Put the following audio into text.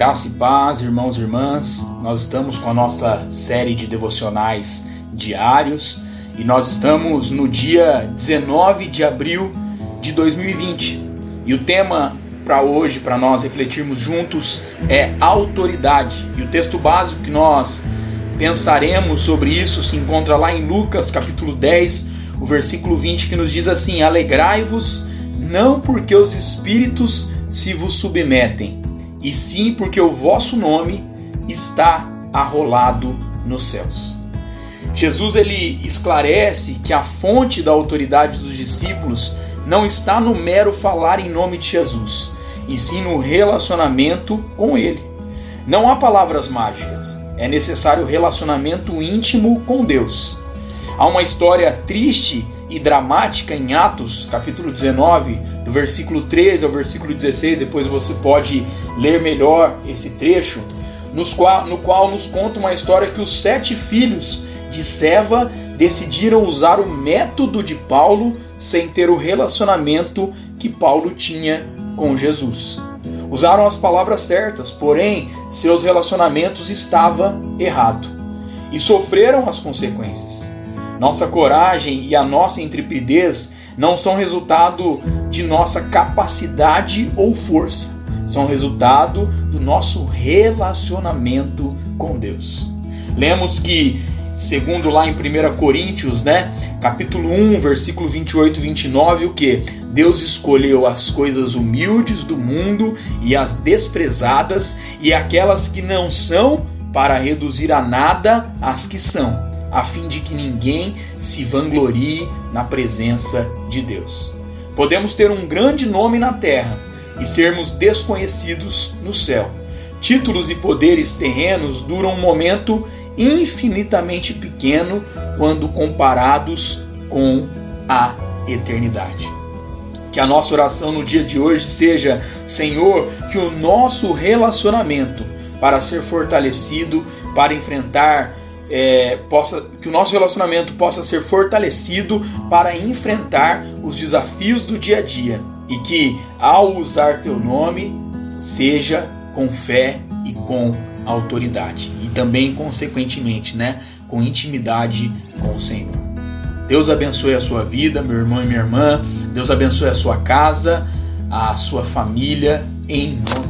Graça e paz, irmãos e irmãs. Nós estamos com a nossa série de devocionais diários e nós estamos no dia 19 de abril de 2020. E o tema para hoje, para nós refletirmos juntos, é autoridade. E o texto básico que nós pensaremos sobre isso se encontra lá em Lucas, capítulo 10, o versículo 20, que nos diz assim: Alegrai-vos, não porque os espíritos se vos submetem, e sim porque o vosso nome está arrolado nos céus. Jesus ele esclarece que a fonte da autoridade dos discípulos não está no mero falar em nome de Jesus, e sim no relacionamento com ele. Não há palavras mágicas, é necessário relacionamento íntimo com Deus. Há uma história triste e dramática em Atos, capítulo 19, do versículo 13 ao versículo 16, depois você pode ler melhor esse trecho, nos qual, no qual nos conta uma história que os sete filhos de Seva decidiram usar o método de Paulo sem ter o relacionamento que Paulo tinha com Jesus. Usaram as palavras certas, porém seus relacionamentos estavam errados e sofreram as consequências. Nossa coragem e a nossa intrepidez não são resultado de nossa capacidade ou força, são resultado do nosso relacionamento com Deus. Lemos que, segundo lá em 1 Coríntios, né, capítulo 1, versículo 28 e 29, o que? Deus escolheu as coisas humildes do mundo e as desprezadas e aquelas que não são para reduzir a nada as que são a fim de que ninguém se vanglorie na presença de Deus. Podemos ter um grande nome na terra e sermos desconhecidos no céu. Títulos e poderes terrenos duram um momento infinitamente pequeno quando comparados com a eternidade. Que a nossa oração no dia de hoje seja: Senhor, que o nosso relacionamento para ser fortalecido, para enfrentar é, possa, que o nosso relacionamento possa ser fortalecido para enfrentar os desafios do dia a dia e que ao usar teu nome seja com fé e com autoridade e também consequentemente, né, com intimidade com o Senhor. Deus abençoe a sua vida, meu irmão e minha irmã. Deus abençoe a sua casa, a sua família em nome